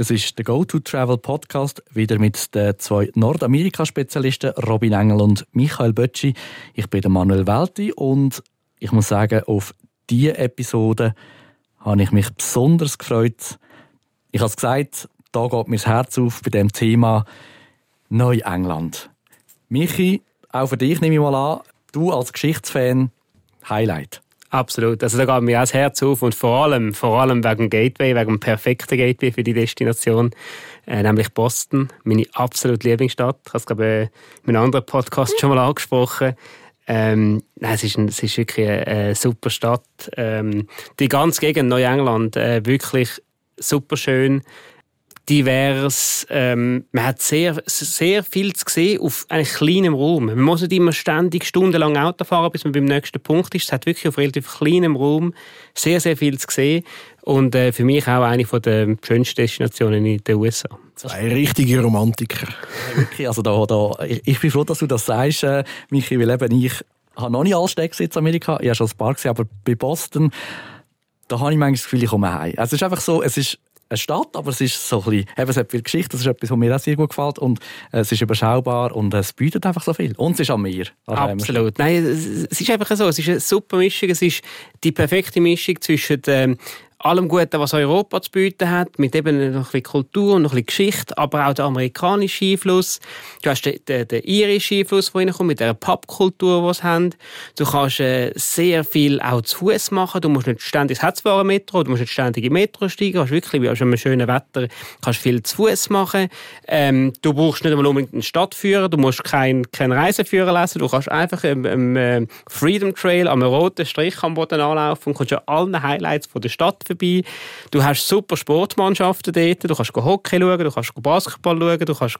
Das ist der Go-To-Travel-Podcast, wieder mit den zwei Nordamerika-Spezialisten Robin Engel und Michael Bötschi. Ich bin der Manuel Welti und ich muss sagen, auf diese Episode habe ich mich besonders gefreut. Ich habe es gesagt, da geht mir das Herz auf bei dem Thema Neuengland. Michi, auch für dich nehme ich mal an, du als Geschichtsfan, Highlight. Absolut. Also da geht mir auch das Herz auf und vor allem, vor allem wegen Gateway, wegen dem perfekten Gateway für die Destination, äh, nämlich Boston, meine absolute Lieblingsstadt. Ich habe es glaube ich, in einem anderen Podcast schon mal angesprochen. Ähm, nein, es, ist ein, es ist wirklich eine, eine super Stadt. Ähm, die ganze Gegend Neuengland, äh, wirklich super schön divers. Ähm, man hat sehr, sehr viel zu sehen auf einem kleinen Raum. Man muss nicht immer ständig stundenlang Auto fahren, bis man beim nächsten Punkt ist. Es hat wirklich auf relativ kleinem Raum sehr, sehr viel zu sehen. Und äh, für mich auch eine der schönsten Destinationen in den USA. Zwei richtige Romantiker. Wirklich, also da, da, ich, ich bin froh, dass du das sagst, äh, Michi, weil eben ich habe noch nicht alle Städte in Amerika, ich habe schon ein paar gesehen, aber bei Boston, da habe ich manchmal das Gefühl, ich komme heim. Also es ist einfach so, es ist eine Stadt, aber es ist so ein bisschen, eben, es hat viel Geschichte, das ist etwas, was mir auch sehr gut gefällt und äh, es ist überschaubar und es bietet einfach so viel. Und es ist an mir. Absolut. Nein, es ist einfach so, es ist eine super Mischung, es ist die perfekte Mischung zwischen ähm, allem Guten, was Europa zu bieten hat, mit eben noch ein bisschen Kultur und noch ein bisschen Geschichte, aber auch der amerikanische Einfluss. Du hast den, den, den irischen Einfluss, der reinkommt, mit der Pubkultur, die sie haben. Du kannst äh, sehr viel auch zu Fuß machen. Du musst nicht ständig, es hat zwar ein Metro, du musst nicht ständig in Metro steigen, du hast wirklich, wie schon einem schönen Wetter, kannst viel zu Fuß machen. Ähm, du brauchst nicht einmal unbedingt einen Stadtführer, du musst keinen kein Reiseführer lesen, du kannst einfach im, im äh, Freedom Trail am roten Strich am Boden anlaufen und kannst ja alle Highlights von der Stadt vorbei. Du hast super Sportmannschaften dort. Du kannst Hockey schauen, du kannst Basketball schauen, du kannst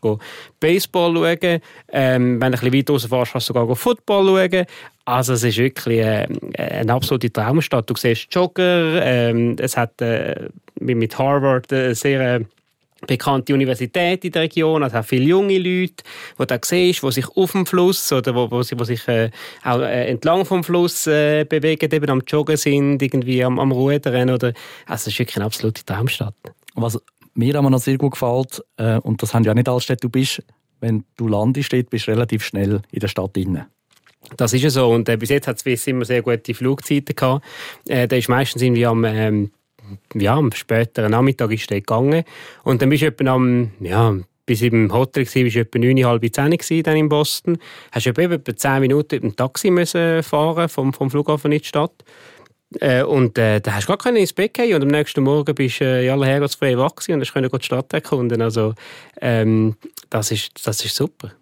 Baseball schauen. Ähm, wenn du ein bisschen weiter rausfährst, kannst du sogar Football schauen. Also es ist wirklich äh, eine absolute Traumstadt. Du siehst Jogger, ähm, es hat äh, mit Harvard eine sehr äh, bekannte Universität in der Region, also auch viele junge Leute, die du siehst, die sich auf dem Fluss oder wo, wo, wo sich äh, auch äh, entlang vom Fluss äh, bewegen, eben am Joggen sind, irgendwie am, am Rudern oder, also es ist wirklich eine absolute Traumstadt. Was mir aber noch sehr gut gefällt, äh, und das haben ja nicht alle Städte, du bist, wenn du landest, bist du relativ schnell in der Stadt drin. Das ist ja so. Und äh, bis jetzt hat es immer sehr gute Flugzeiten gehabt. Äh, da ist meistens irgendwie am ähm, ja, am späteren Nachmittag ist der gegangen. Und dann bist du etwa am, ja, bis im Hotel war, du etwa 9, halb 10 dann in Boston. Hast du etwa 10 Minuten mit dem Taxi müssen fahren vom, vom Flughafen in die Stadt. Äh, und äh, da hast du gar ins Bett gehen und am nächsten Morgen bist du äh, in aller Herrgottsfrei wach und hast die Stadt erkunden. Also ähm, das, ist, das ist super.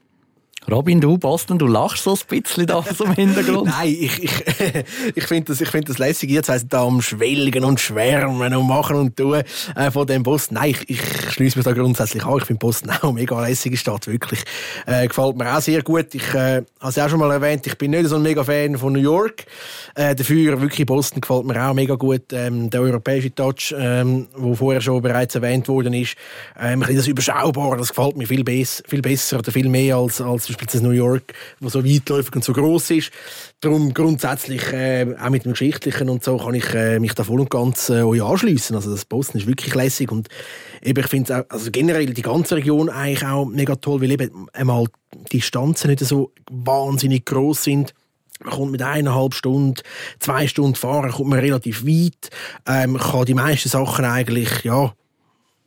Robin, du, Boston, du lachst so ein bisschen da so im Hintergrund. Nein, ich, ich, ich finde das, ich find das lässig. Jetzt weiss da am Schwelgen und Schwärmen und Machen und Tun äh, von dem Boston. Nein, ich, ich schließe mich da grundsätzlich an. Ich finde Boston auch eine mega lässige Stadt, wirklich. Äh, gefällt mir auch sehr gut. Ich äh, habe es auch schon mal erwähnt, ich bin nicht so ein mega Fan von New York. Äh, dafür wirklich Boston gefällt mir auch mega gut. Ähm, der europäische Touch, ähm, wo vorher schon bereits erwähnt worden ist, ähm, das überschaubar, das gefällt mir viel, bess viel besser oder viel mehr als, als beispielsweise New York, wo so weitläufig und so groß ist. Darum grundsätzlich, äh, auch mit dem Geschichtlichen und so, kann ich äh, mich da voll und ganz äh, euch anschliessen. Also das Boston ist wirklich lässig und eben, ich finde also generell die ganze Region eigentlich auch mega toll, weil eben einmal die Distanzen nicht so wahnsinnig groß sind. Man kommt mit eineinhalb Stunden, zwei Stunden fahren, kommt man relativ weit. Ähm, kann die meisten Sachen eigentlich, ja,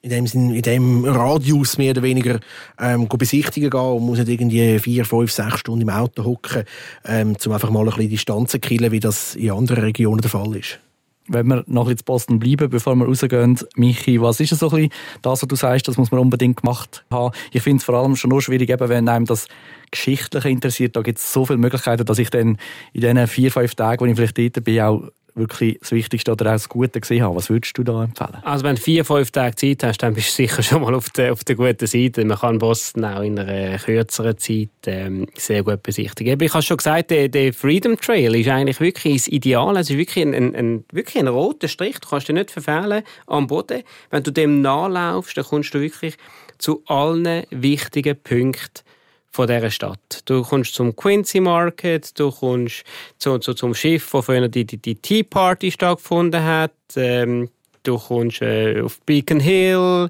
in dem, Sinn, in dem Radius mehr oder weniger ähm, besichtigen gehen und muss nicht irgendwie vier, fünf, sechs Stunden im Auto hocken, ähm, um einfach mal ein bisschen Distanz zu killen, wie das in anderen Regionen der Fall ist. Wenn wir noch bisschen Boston bleiben, bevor wir rausgehen, Michi, was ist so ein das, was du sagst, das muss man unbedingt gemacht haben? Ich finde es vor allem schon nur schwierig, eben, wenn einem das Geschichtliche interessiert, da gibt es so viele Möglichkeiten, dass ich dann in diesen vier, fünf Tagen, wo ich vielleicht dort bin, auch wirklich das Wichtigste oder auch das Gute gesehen haben. Was würdest du da empfehlen? Also wenn du vier, fünf Tage Zeit hast, dann bist du sicher schon mal auf der, auf der guten Seite. Man kann Boston auch in einer kürzeren Zeit ähm, sehr gut besichtigen. Ich habe schon gesagt, der, der, Freedom Trail ist eigentlich wirklich das Ideal. Es ist wirklich ein, ein, ein, wirklich ein roter Strich. Du kannst dich nicht verfehlen am Boden. Wenn du dem nachlaufst, dann kommst du wirklich zu allen wichtigen Punkten von dieser Stadt. Du kommst zum Quincy Market, du kommst zu, zu, zum Schiff, wo früher die, die, die Tea Party stattgefunden hat. Ähm, du kommst äh, auf Beacon Hill,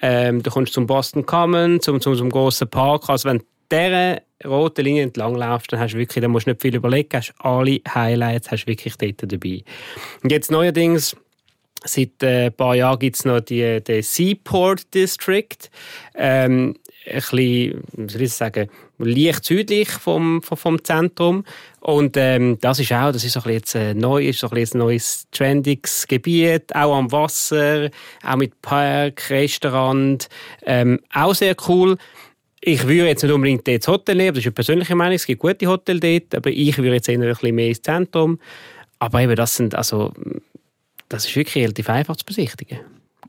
ähm, du kommst zum Boston Common, zum, zum, zum grossen Park. Also wenn dieser roten Linie entlang laufst, dann hast du wirklich, dann musst du nicht viel überlegen, hast alle Highlights hast wirklich dort dabei. Und jetzt neuerdings Seit äh, ein paar Jahren gibt es noch die, den Seaport District. Ähm, ein bisschen, soll ich sagen, leicht südlich vom, vom, Zentrum. Und ähm, das ist auch, das ist ein jetzt äh, neu, ist ein, ein neues trendiges Gebiet, auch am Wasser, auch mit Park, Restaurant, ähm, auch sehr cool. Ich würde jetzt nicht unbedingt dort das Hotel nehmen, das ist eine persönliche Meinung, es gibt gute Hotels dort, aber ich würde jetzt eher ein bisschen mehr ins Zentrum. Aber eben, das sind, also, das ist wirklich relativ einfach zu besichtigen.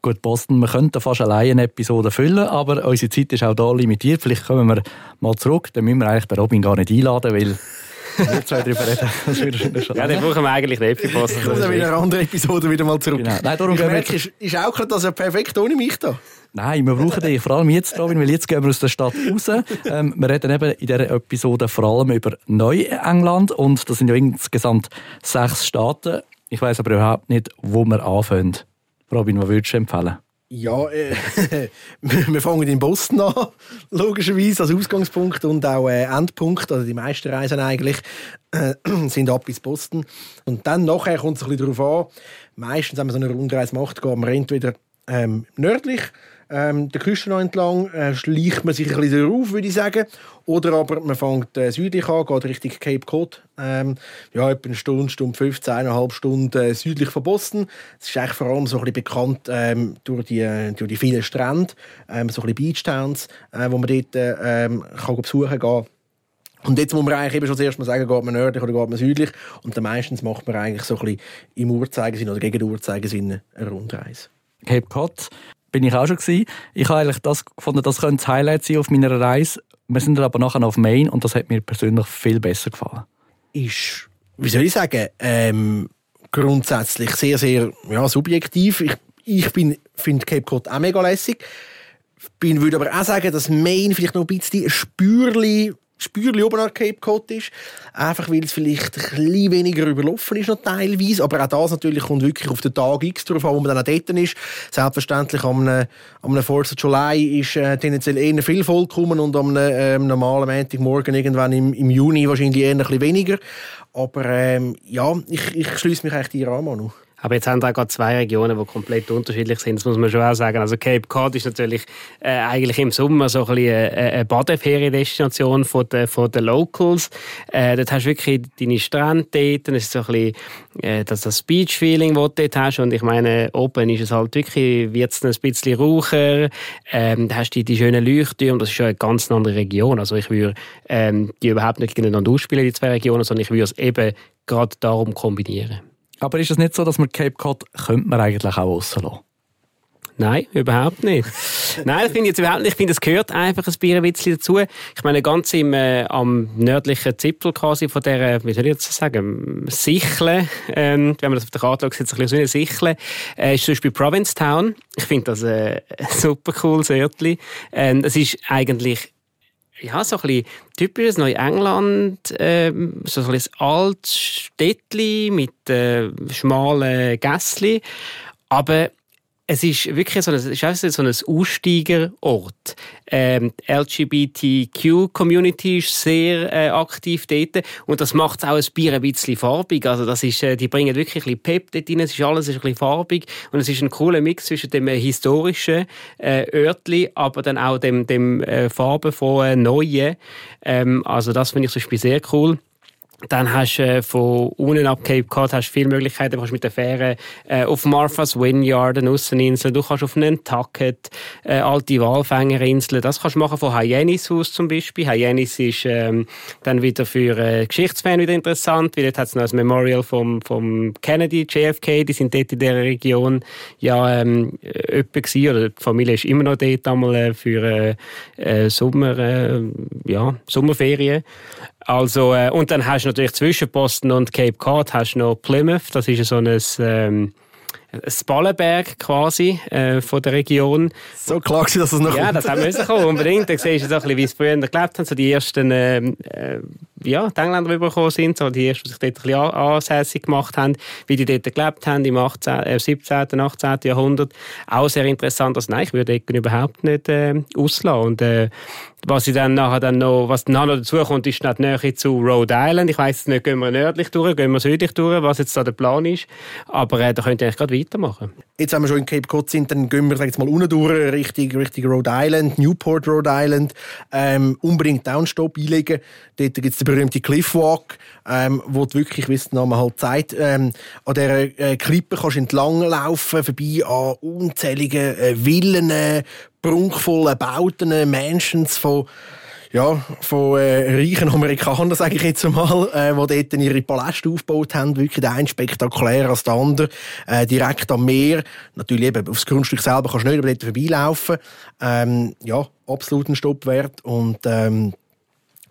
Gut, Boston, wir könnten fast alleine eine Episode füllen, aber unsere Zeit ist auch da limitiert. Vielleicht kommen wir mal zurück, dann müssen wir eigentlich bei Robin gar nicht einladen, weil wir zwei darüber reden. Das wird schon ja, dann brauchen wir eigentlich Boston. Ich komme dann in einer anderen Episode wieder mal zurück. Genau. Nein, darum ich merke, ist, ist auch gerade das ja perfekt ohne mich da. Nein, wir brauchen dich, vor allem jetzt, Robin, weil jetzt gehen wir aus der Stadt raus. Ähm, wir reden eben in dieser Episode vor allem über Neuengland und das sind ja insgesamt sechs Staaten. Ich weiß aber überhaupt nicht, wo wir anfangen. Robin, was würdest du empfehlen? Ja, äh, wir fangen in Boston an, logischerweise als Ausgangspunkt und auch äh, Endpunkt. Also die meisten Reisen eigentlich äh, sind ab bis Boston. Und dann nachher kommt es ein bisschen darauf an. Meistens, wenn man so eine Rundreise macht, geht man entweder ähm, nördlich ähm, der Küste entlang äh, schleicht man sich ein bisschen auf, würde ich sagen. Oder aber man fängt äh, südlich an, geht Richtung Cape Cod. Ähm, ja, etwa eine Stunde, Stunde 15, eineinhalb Stunden äh, südlich von Boston. Das ist eigentlich vor allem so ein bisschen bekannt ähm, durch, die, durch die vielen Strände, ähm, so ein bisschen Beachtowns, äh, wo man dort äh, ähm, kann besuchen kann. Und jetzt muss man eigentlich eben schon zuerst mal sagen, geht man nördlich oder geht man südlich. Und dann meistens macht man eigentlich so ein bisschen im Uhrzeigersinn oder gegen den Uhrzeigersinn eine Rundreise. Cape Cod bin ich auch schon gewesen. Ich habe eigentlich das gefunden, das könnte das Highlight sein auf meiner Reise. Wir sind dann aber nachher auf Main und das hat mir persönlich viel besser gefallen. Ist, wie soll ich sagen, ähm, grundsätzlich sehr, sehr ja, subjektiv. Ich, ich finde Cape Cod auch mega lässig. Ich würde aber auch sagen, dass Main vielleicht noch ein bisschen ein Spürchen Spürli oben an Cape Cod ist. Einfach weil es vielleicht ein bisschen weniger überlaufen ist noch teilweise. Aber auch das natürlich kommt wirklich auf den Tag X drauf an, wo man dann auch dort ist. Selbstverständlich am einem, am einem 4. July ist äh, tendenziell eher viel Volk kommen und am ähm, normalen Montagmorgen irgendwann im, im Juni wahrscheinlich eher ein bisschen weniger. Aber ähm, ja, ich, ich schließe mich eigentlich dir an, Manu. Aber jetzt haben wir gerade zwei Regionen, die komplett unterschiedlich sind. Das muss man schon auch sagen. Also Cape Cod ist natürlich äh, eigentlich im Sommer so ein bisschen eine, eine Badeferiendestination von den, von den Locals. Äh, dort hast du wirklich deine Strände dort. Es ist so ein bisschen äh, das, das Beach-Feeling, das du dort hast. Und ich meine, oben ist es halt wirklich, wird es ein bisschen raucher. Ähm, da hast du die, die schönen Leuchttürme. Das ist schon eine ganz andere Region. Also ich würde ähm, die überhaupt nicht gegeneinander ausspielen, die zwei Regionen, sondern ich würde es eben gerade darum kombinieren. Aber ist es nicht so, dass man Cape Cod könnte man eigentlich auch rauslassen? Nein, überhaupt nicht. Nein, das finde ich jetzt überhaupt nicht. Ich finde, es gehört einfach ein Bierwitzli dazu. Ich meine, ganz im, äh, am nördlichen Zipfel quasi von der, wie soll ich jetzt sagen, Sichle, ähm, wenn man das auf der Karte sieht es ein bisschen so eine Sichle, äh, ist zum Beispiel Provincetown. Ich finde das äh, ein super cooles Örtli. Ähm, es ist eigentlich ja, so ein bisschen typisches Neuengland, äh, so ein bisschen altes Städtli mit äh, schmalen Gässchen. Aber es ist wirklich so ein, ist auch so ein Aussteigerort. Ähm, die LGBTQ-Community ist sehr äh, aktiv dort und das macht es auch ein Bier ein bisschen farbig. Also das ist, äh, die bringen wirklich ein bisschen Pep dort rein, es ist alles ein bisschen farbig und es ist ein cooler Mix zwischen dem äh, historischen äh, Örtli, aber dann auch dem, dem äh, farbenvollen Neuen. Ähm, also das finde ich zum Beispiel sehr cool. Dann hast du äh, von unten ab Cape Cod hast viele Möglichkeiten. Du kannst mit der Fähre äh, auf Martha's Vineyard, eine Ausseninsel, du kannst auf Nantucket, äh, alte Walfängerinsel. Das kannst du machen von Hyannis aus zum Beispiel. Hyannis ist ähm, dann wieder für äh, Geschichtsfans wieder interessant, weil dort hat es noch ein Memorial vom, vom Kennedy, JFK, die sind dort in der Region ja ähm, öppe gewesen, oder die Familie ist immer noch dort einmal äh, für äh, äh, Sommer, äh, ja, Sommerferien. Also, äh, und dann hast du natürlich zwischen Boston und Cape Cod hast du noch Plymouth, das ist so ein, ähm, ein Ballenberg quasi äh, von der Region. So klar dass es noch Ja, kommt. das haben wir kommen, unbedingt. Da siehst du so ein bisschen, wie es früher gelebt haben, so die ersten ähm, äh, ja, die Engländer rübergekommen sind, so die ersten, die sich dort ein bisschen ansässig gemacht haben, wie die dort gelebt haben im 18, äh, 17., 18. Jahrhundert. Auch sehr interessant. Also nein, ich würde überhaupt nicht äh, auslassen. Und äh, was ich dann nachher dann noch, was dann noch dazu kommt, ist die Nähe zu Rhode Island. Ich weiss nicht, gehen wir nördlich durch, gehen wir südlich durch, was jetzt da der Plan ist. Aber äh, da könnt ihr eigentlich gerade weitermachen. Jetzt, wenn wir schon in Cape Cod sind, dann gehen wir, jetzt mal, unten durch, Richtung, Richtung Rhode Island, Newport, Rhode Island. Ähm, unbedingt Downstop einlegen. Dort gibt es den berühmten Cliffwalk, ähm, wo du wirklich, wie es der Name halt sagt, ähm, an dieser äh, Klippe kannst entlang laufen, vorbei an unzähligen äh, Villen, prunkvollen Bauten, Mansions von ja, von äh, reichen Amerikanern, sage ich jetzt einmal, äh, die dort ihre Paläste aufgebaut haben. Wirklich der eine spektakulärer als der andere. Äh, direkt am Meer. Natürlich eben, aufs Grundstück selber kannst du nicht über dort vorbeilaufen. Ähm, ja, absoluten Stopp wert. Und ähm,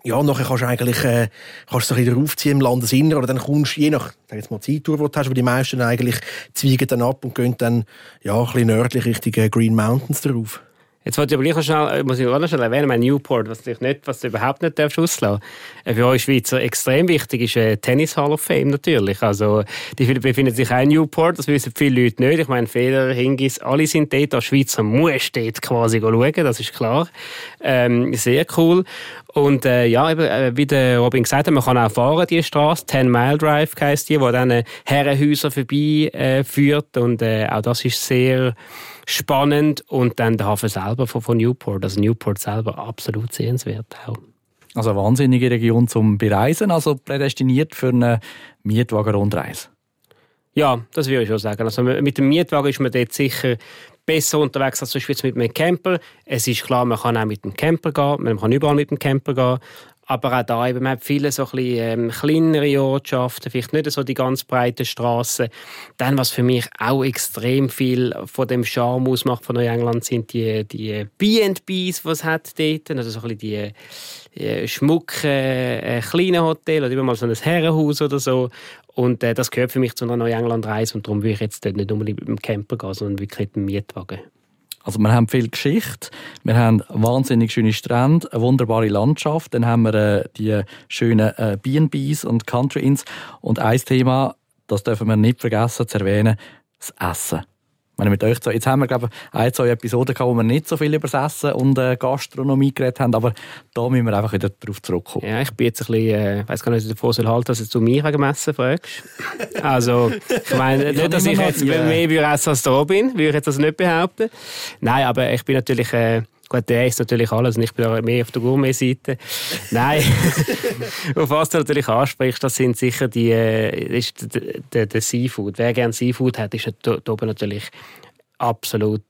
ja, nachher kannst du eigentlich äh, kannst du ein aufziehen im Landesinneren oder dann kommst du, je nach sag jetzt mal, Zeittour, die du hast, aber die meisten eigentlich zweigen dann ab und gehen dann ja, ein bisschen nördlich Richtung äh, Green Mountains drauf. Jetzt wollte ich aber gleich schnell, äh, muss ich auch noch schnell erwähnen, mein Newport, was, du nicht, was du überhaupt nicht darfst auslassen äh, Für euch Schweizer extrem wichtig ist äh, Tennis Hall of Fame natürlich. Also, die befinden sich auch in Newport, das wissen viele Leute nicht. Ich meine, Feder, Hingis, alle sind dort. Als Schweizer muss dort quasi schauen, das ist klar. Ähm, sehr cool. Und äh, ja, eben, äh, wie der Robin gesagt hat, man kann auch fahren, die Straße, 10 Mile Drive heisst die, wo dann Herrenhäuser vorbei äh, führt. Und äh, auch das ist sehr spannend und dann der Hafen selber von, von Newport, also Newport selber absolut sehenswert auch. Also eine wahnsinnige Region zum Bereisen, also prädestiniert für eine Mietwagen-Rundreise. Ja, das würde ich schon sagen. Also mit dem Mietwagen ist man dort sicher besser unterwegs als zum Beispiel mit einem Camper. Es ist klar, man kann auch mit dem Camper gehen, man kann überall mit dem Camper gehen. Aber auch da, eben, man hat viele so ein bisschen, ähm, kleinere Ortschaften, vielleicht nicht so die ganz breiten Straßen. Dann, was für mich auch extrem viel von dem Charme ausmacht von Neuengland, sind die, die B&Bs, die es hat dort. Also so ein bisschen die äh, schmucken, äh, kleinen Hotels oder immer mal so ein Herrenhaus oder so. Und äh, das gehört für mich zu einer Neuengland-Reise und darum will ich jetzt dort nicht unbedingt mit dem Camper gehen, sondern wirklich mit dem Mietwagen. Also wir haben viel Geschichte, wir haben wahnsinnig schöne Strände, eine wunderbare Landschaft, dann haben wir äh, die schönen äh, B&Bs und Country Inns. Und ein Thema, das dürfen wir nicht vergessen zu erwähnen, das Essen meine, mit euch jetzt haben wir, glaube ich, ein, zwei Episoden gehabt, wo wir nicht so viel über Essen und äh, Gastronomie geredet haben, aber da müssen wir einfach wieder darauf zurückkommen. Ja, ich bin jetzt ein bisschen, äh, weiß gar nicht, davor soll halten, dass du mich wegen Essen fragst. Also, ich meine, nicht, dass ich jetzt yeah. mehr würde essen als da bin, würde ich jetzt das nicht behaupten. Nein, aber ich bin natürlich, äh, Gut, der ist natürlich alles und ich bin mehr auf der Gourmet-Seite. Nein, auf was du natürlich ansprichst, das sind sicher die, äh, ist der, der, der Seafood. Wer gerne Seafood hat, ist da oben natürlich absolut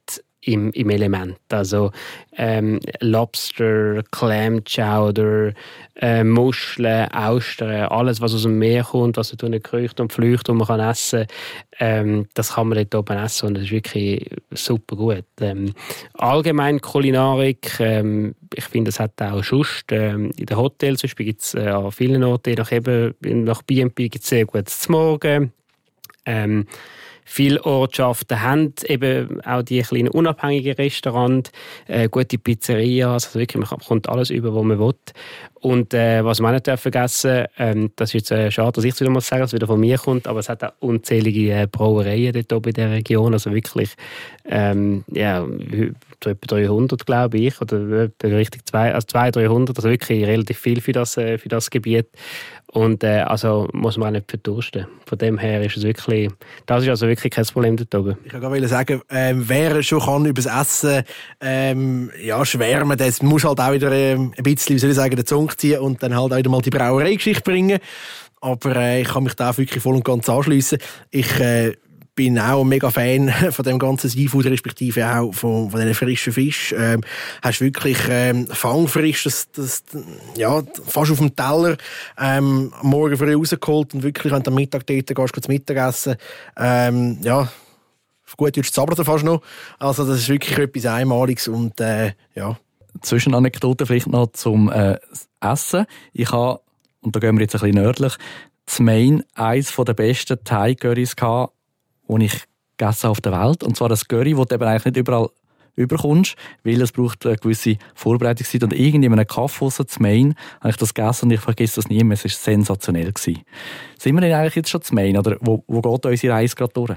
im, im Element. Also ähm, Lobster, Clam Chowder, äh, Muscheln, Austern, alles, was aus dem Meer kommt, was du kreucht und flücht und man kann essen, ähm, das kann man dort oben essen und das ist wirklich super gut. Ähm, allgemein Kulinarik, ähm, ich finde, es hat auch Schust. Ähm, in den Hotels zum Beispiel gibt es äh, an vielen Orten, nach, B&B gibt es sehr gutes Morgen. Ähm, Viele Ortschaften haben eben auch die kleinen unabhängigen Restaurants, äh, gute Pizzerias, also wirklich, man kommt alles über, was man will. Und äh, was man nicht vergessen ähm, das ist jetzt äh, schade, dass ich es wieder muss sagen, dass es wieder von mir kommt, aber es hat auch unzählige äh, Brauereien dort oben in der Region, also wirklich ähm, ja, etwa 300, glaube ich, oder richtig zwei, also 200, 300, also wirklich relativ viel für das, äh, für das Gebiet. Und äh, also muss man auch nicht verdursten. Von dem her ist es wirklich, das ist also wirklich kein Problem dort oben. Ich wollte sagen, ähm, wer schon kann über das Essen ähm, ja, schwärmen, das muss halt auch wieder ähm, ein bisschen, wie soll ich sagen, den Zunge ziehen und dann halt auch wieder mal die Brauereigeschichte bringen. Aber äh, ich kann mich da wirklich voll und ganz anschließen. Ich äh, bin auch mega Fan von dem ganzen Seafood, respektive auch von, von diesen frischen Fisch. Ähm, hast wirklich ähm, fangfrisch, das, das, ja, fast auf dem Teller, ähm, morgen früh rausgeholt und wirklich, du am Mittag dort gehst, gehst Mittagessen, ähm, ja, gut Deutsch zaubert er fast noch. Also das ist wirklich etwas Einmaliges und äh, ja. Zwischenanekdote vielleicht noch zum äh, Essen. Ich habe, und da gehen wir jetzt ein bisschen nördlich, zum Main eines der besten Thai-Currys die ich gegessen auf der Welt. Und zwar das Curry, das du eben eigentlich nicht überall überkommst, weil es braucht eine gewisse Vorbereitungszeit. Und irgendwie in einem Kaffee zu Main habe ich das gegessen und ich vergesse das nie mehr. Es war sensationell. Gewesen. Sind wir denn eigentlich jetzt schon zu Main oder wo, wo geht unsere Reise gerade durch?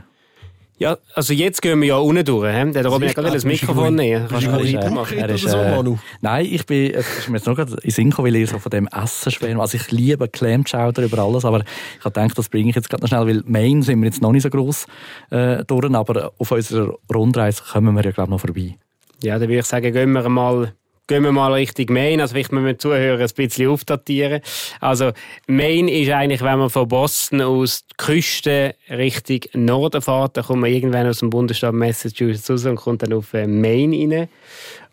Ja, also jetzt gehen wir ja unten durch. He? Der Robin hat gerade das Mikrofon nehmen. Kannst du mal weitermachen? Er ist, so, Manu? Nein, ich bin, es ist mir jetzt noch gerade in Sinn gekommen, weil ich so von dem Essen schwärme. Also ich liebe Clam Chowder über alles, aber ich habe gedacht, das bringe ich jetzt gerade noch schnell, weil Main sind wir jetzt noch nicht so gross äh, durch, aber auf unserer Rundreise kommen wir ja glaube ich noch vorbei. Ja, dann würde ich sagen, gehen wir mal gehen wir mal Richtung Main. Also vielleicht müssen wir Zuhörer ein bisschen aufdatieren. Also Main ist eigentlich, wenn man von Boston aus die Küste Richtung Norden fährt, dann kommt man irgendwann aus dem Bundesstaat Massachusetts raus und kommt dann auf äh, Main rein.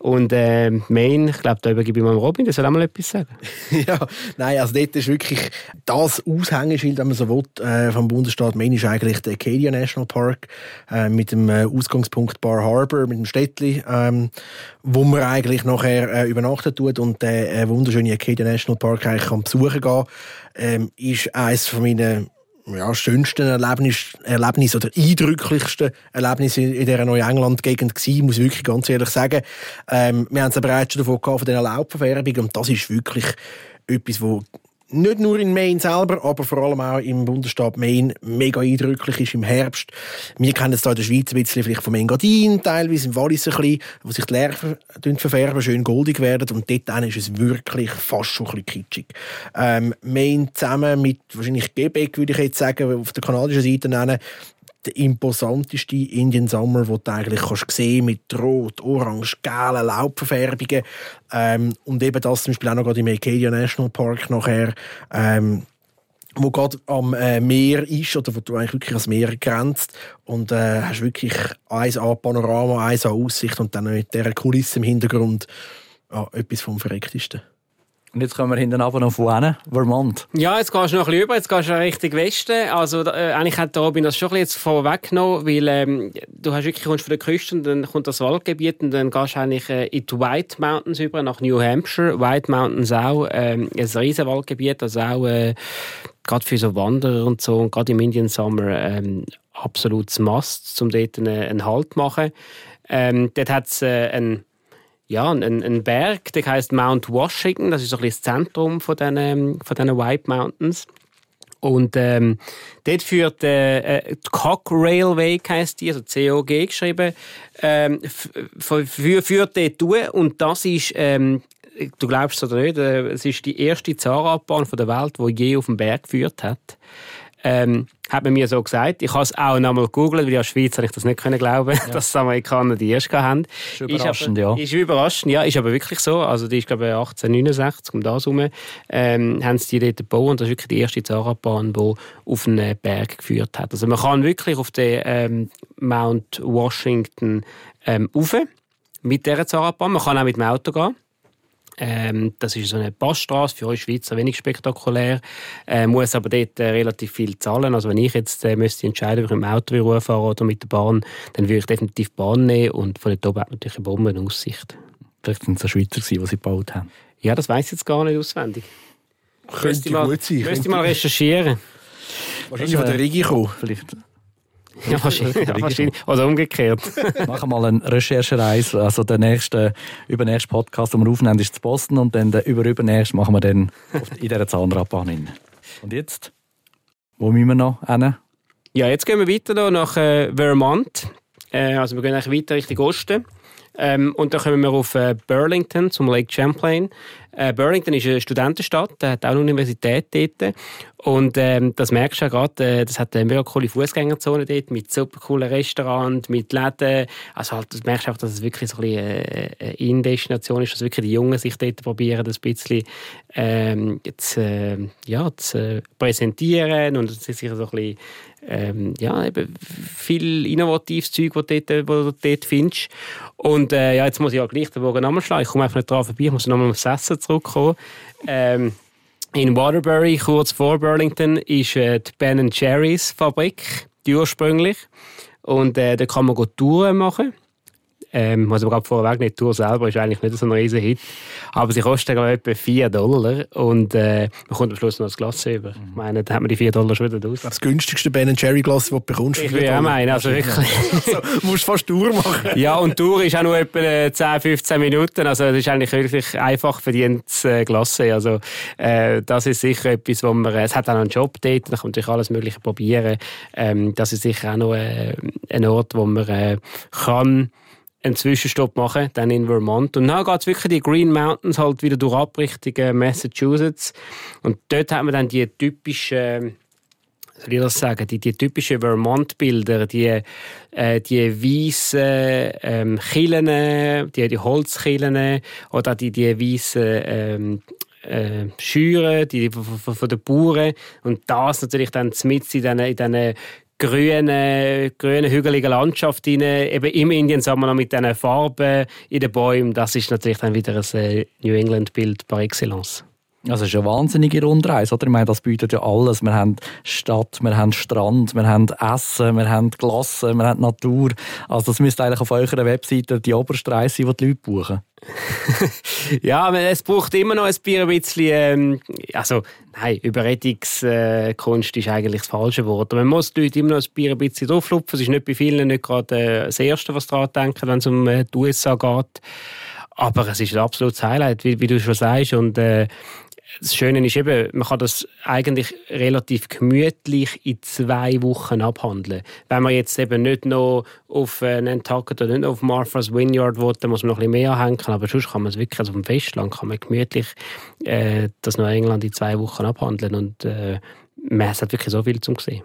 Und äh, Maine, ich glaube, da übergebe ich mal Robin, der soll auch mal etwas sagen. ja, nein, also dort ist wirklich das Aushängeschild, wenn man so will, äh, vom Bundesstaat. Maine ist eigentlich der Acadia National Park äh, mit dem äh, Ausgangspunkt Bar Harbor, mit dem Städtli, ähm, wo man eigentlich nachher äh, übernachten tut. Und der äh, wunderschöne Acadia National Park eigentlich kann besuchen gehen, ähm, ist eines von meinen ja, schönsten Erlebnis, Erlebnis oder eindrücklichsten Erlebnis in, in dieser Neuengland-Gegend gewesen, muss ich wirklich ganz ehrlich sagen. Ähm, wir haben es bereits schon davon gehabt, von dieser Laubverfärbung und das ist wirklich etwas, wo nicht nur in Maine selber, aber vor allem auch im Bundesstaat Maine mega eindrücklich ist im Herbst. Wir kennen es hier in der Schweiz ein bisschen vielleicht vom Engadin, teilweise im Wallis ein bisschen, wo sich die Lärven verfärben, schön goldig werden und dort ist es wirklich fast schon ein bisschen kitschig. Ähm, Maine zusammen mit wahrscheinlich Quebec, würde ich jetzt sagen, auf der kanadischen Seite nennen, der imposanteste Indian Summer, den du eigentlich kannst sehen mit rot, orange, gelben Laubverfärbungen. Ähm, und eben das zum Beispiel auch noch gerade im Acadia National Park nachher. Ähm, wo gerade am äh, Meer ist oder wo du eigentlich wirklich ans Meer grenzt und äh, hast wirklich eins an Panorama, eins an Aussicht und dann mit dieser Kulisse im Hintergrund ja, etwas vom Verrecktesten. Und jetzt kommen wir hinten runter noch wohin? Vermont. Ja, jetzt gehst du noch ein bisschen über, jetzt gehst du Richtung Westen. Also, äh, eigentlich hat Robin das schon ein bisschen vorweggenommen, weil ähm, du hast wirklich kommst von der Küste und dann kommt das Waldgebiet und dann gehst du eigentlich äh, in die White Mountains über, nach New Hampshire. White Mountains auch ähm, ein riesen Waldgebiet, also auch äh, gerade für so Wanderer und so, und gerade im Indian Summer ähm, absolutes Must, um dort einen, einen Halt zu machen. Ähm, dort hat es äh, ein ja, ein, ein Berg, der heißt Mount Washington. Das ist so ein bisschen das Zentrum von diesen, von diesen White Mountains. Und ähm, dort führt äh, äh, die Cock Railway, heisst die, also COG geschrieben, ähm, führt dort durch. Und das ist, ähm, du glaubst es oder nicht, äh, es ist die erste Zahnradbahn der Welt, die je auf den Berg geführt hat. Ähm, hat man mir so gesagt. Ich habe es auch nochmal gegoogelt, weil als Schweizer ich das nicht können glauben, ja. dass die Amerikaner die erste haben. Ist überraschend, ist aber, ja. Ist überraschend, ja. Ist aber wirklich so. Also die ist, glaube ich, 1869, um das herum, ähm, haben sie die dort gebaut und das ist wirklich die erste Zahnradbahn, die auf einen Berg geführt hat. Also man kann wirklich auf den ähm, Mount Washington ähm, rauf mit dieser Zahnradbahn. Man kann auch mit dem Auto gehen. Ähm, das ist so eine Passstraße, für uns Schweizer wenig spektakulär, äh, muss aber dort äh, relativ viel zahlen. Also wenn ich jetzt äh, müsste entscheiden, ob ich mit dem Auto fahren oder mit der Bahn, dann würde ich definitiv die Bahn nehmen und von dort oben hat man natürlich eine Bombenaussicht. Vielleicht sind es Schweizer, die sie gebaut haben. Ja, das weiß ich jetzt gar nicht auswendig. Könnte mal, gut sein. Müsste mal recherchieren. Wahrscheinlich von der Rigi kommen. Vielleicht ja, wahrscheinlich. Ja, wahrscheinlich. Oder umgekehrt. Machen mal eine Recherchereise. Also der nächste, übernächste Podcast, den wir aufnehmen, ist zu Boston und dann der überübernächste machen wir dann in dieser Zahnradbahn Und jetzt? Wo müssen wir noch hin? Ja, jetzt gehen wir weiter nach äh, Vermont. Äh, also wir gehen eigentlich weiter Richtung Osten. Ähm, und dann kommen wir auf äh, Burlington, zum Lake Champlain. Äh, Burlington ist eine Studentenstadt, der hat auch eine Universität dort. Und ähm, das merkst du ja gerade, äh, das hat eine mega coole Fußgängerzone dort, mit super coolen Restaurants, mit Läden. Also halt, das merkst du auch, dass es wirklich so ein bisschen äh, eine In-Destination ist, dass wirklich die Jungen sich dort probieren, das ein bisschen ähm, äh, ja, zu äh, präsentieren und sich so ein bisschen ähm, ja, eben viel innovatives Zeug, das du dort, wo du dort findest. Und äh, ja, jetzt muss ich auch gleich den Bogen nochmal schlagen. Ich komme einfach nicht dran vorbei, ich muss nochmal aufs Essen zurückkommen. Ähm, in Waterbury, kurz vor Burlington, ist äh, die Ben Cherries Fabrik, die ursprünglich. Und äh, da kann man Touren machen. Ähm, aber gerade vorweg nicht, die Tour selber ist eigentlich nicht so ein riesen Hit. Aber sie kosten gerade etwa 4 Dollar und äh, man kommt am Schluss noch das Glas über. Mhm. Ich meine, da hat man die 4 Dollar schon wieder aus. Das günstigste Ben Jerry Glas, das du bekommst. Ich will auch meinen, also wirklich. also, musst fast Tour machen. ja, und Tour ist auch nur etwa 10, 15 Minuten. Also das ist eigentlich wirklich einfach verdientes äh, Glas. Also äh, das ist sicher etwas, wo man, es hat auch noch einen Job dort, da kann man natürlich alles mögliche probieren. Ähm, das ist sicher auch noch äh, ein Ort, wo man äh, kann einen Zwischenstopp machen, dann in Vermont. Und dann geht es wirklich die Green Mountains halt wieder durch ab Richtung Massachusetts. Und dort hat man dann die typischen soll ich das sagen, die, die typischen Vermont-Bilder, die, äh, die weißen ähm, Killen, die, die Holzkillen oder die, die weißen ähm, äh, Scheuren, die von, von den Bauern und das natürlich dann mit in in diesen grünen, grünen, hügeligen Landschaft rein, eben im Indien sagen wir noch mit diesen Farben in den Bäumen, das ist natürlich dann wieder ein äh, New England-Bild par excellence. Also es ist eine wahnsinnige Rundreise, oder? Ich meine, das bietet ja alles. Wir haben Stadt, wir haben Strand, wir haben Essen, wir haben Glasse, wir haben Natur. Also das müsste eigentlich auf eurer Webseite die oberste Reise sein, die die Leute buchen. ja, es braucht immer noch ein bisschen, ähm, also nein, Überredungskunst ist eigentlich das falsche Wort. Man muss die Leute immer noch ein bisschen drauflupfen. Es ist nicht bei vielen nicht gerade äh, das Erste, was daran denken, wenn es um äh, die USA geht. Aber es ist ein absolutes Highlight, wie, wie du schon sagst. Und äh, das Schöne ist eben, man kann das eigentlich relativ gemütlich in zwei Wochen abhandeln. Wenn man jetzt eben nicht noch auf äh, Nantucket oder nicht noch auf Martha's Vineyard will, dann muss man noch ein bisschen mehr anhängen, aber sonst kann man es wirklich, also auf dem Festland kann man gemütlich äh, das noch England in zwei Wochen abhandeln und äh, man hat wirklich so viel zum sehen.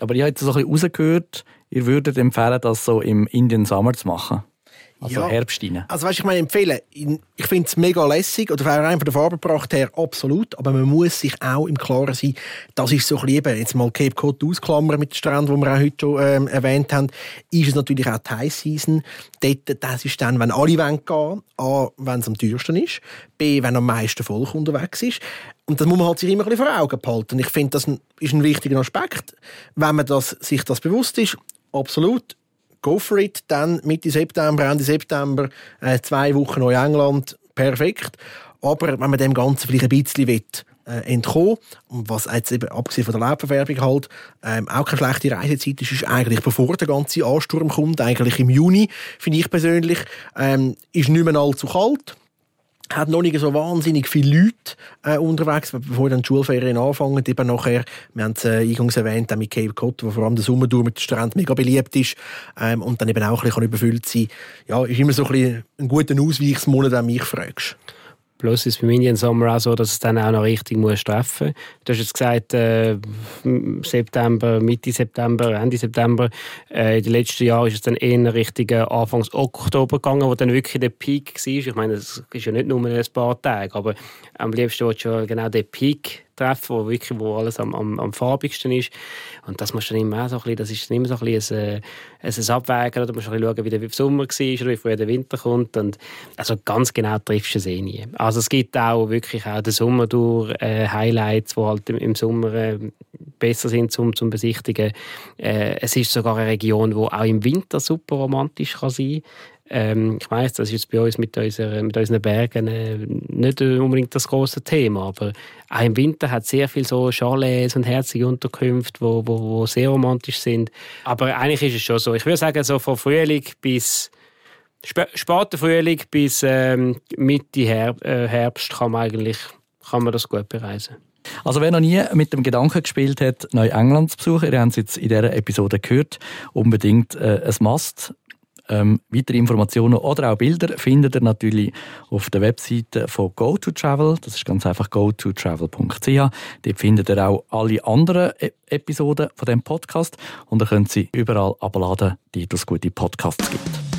Aber ich habe jetzt so ein bisschen rausgehört, ihr würdet empfehlen, das so im Indian Summer zu machen. Also ja. Herbst rein. Also weißt, ich meine empfehlen, ich finde es mega lässig oder rein von der Farbenpracht her absolut, aber man muss sich auch im Klaren sein, das ist so ein bisschen, jetzt mal Cape Cod ausklammern mit dem Strand, wo wir auch heute schon ähm, erwähnt haben, ist es natürlich auch die High Season. Dort, das ist dann, wenn alle wollen gehen, A, wenn es am teuersten ist, B, wenn am meisten Volk unterwegs ist. Und das muss man halt sich immer ein bisschen vor Augen behalten. Ich finde, das ist ein wichtiger Aspekt. Wenn man das, sich das bewusst ist, absolut go for it. Dann Mitte September, Ende September, äh, zwei Wochen Neuengland, perfekt. Aber wenn man dem Ganzen vielleicht ein bisschen will, äh, entkommen. Und was jetzt eben, abgesehen von der Lebensverfärbung halt, ähm, auch keine schlechte Reisezeit ist, ist eigentlich, bevor der ganze Ansturm kommt, eigentlich im Juni, finde ich persönlich, ähm, ist nicht mehr allzu kalt hat noch nicht so wahnsinnig viele Leute äh, unterwegs, bevor dann die Schulferien anfangen. Eben nachher, wir haben es äh, eingangs erwähnt, mit Cape Cod, wo vor allem der Sommertour mit dem Strand mega beliebt ist ähm, und dann eben auch ein bisschen überfüllt sein Ja, ist immer so ein, bisschen ein guter Ausweichsmonat, wenn mich fragst. Plus ist es beim Indian Sommer auch so, dass es dann auch noch richtig muss treffen muss. Du hast jetzt gesagt, äh, September, Mitte September, Ende September. Äh, in den letzten Jahren ist es dann eher Richtung Anfangs Oktober gegangen, wo dann wirklich der Peak war. Ich meine, das ist ja nicht nur ein paar Tage, aber am liebsten willst ja genau den Peak treffen, wo wirklich wo alles am, am, am farbigsten ist. Und das muss dann immer so ein bisschen, das ist immer so ein bisschen ein, ein, ein Abwägen, oder du musst ein bisschen schauen, wie der Sommer war oder wie früher der Winter kommt. Und also ganz genau triffst du es eh nie. Also es gibt auch wirklich auch den Sommer durch äh, Highlights, die halt im, im Sommer äh, besser sind zum, zum Besichtigen. Äh, es ist sogar eine Region, die auch im Winter super romantisch kann sein kann. Ähm, ich weiß, das ist jetzt bei uns mit, unserer, mit unseren Bergen äh, nicht unbedingt das große Thema, aber auch im Winter hat es sehr viel so Chalets und herzige Unterkünfte, wo, wo, wo sehr romantisch sind. Aber eigentlich ist es schon so. Ich würde sagen, so von Frühling bis später Frühling bis ähm, Mitte Herb äh, Herbst kann man eigentlich kann man das gut bereisen. Also wer noch nie mit dem Gedanken gespielt hat, Neuengland zu besuchen, ihr habt es jetzt in dieser Episode gehört, unbedingt äh, ein Must ähm, weitere Informationen oder auch Bilder findet ihr natürlich auf der Webseite von GoToTravel. Das ist ganz einfach gototravel.ch. Dort findet ihr auch alle anderen e Episoden von dem Podcast und ihr könnt sie überall abladen, die es gute Podcasts gibt.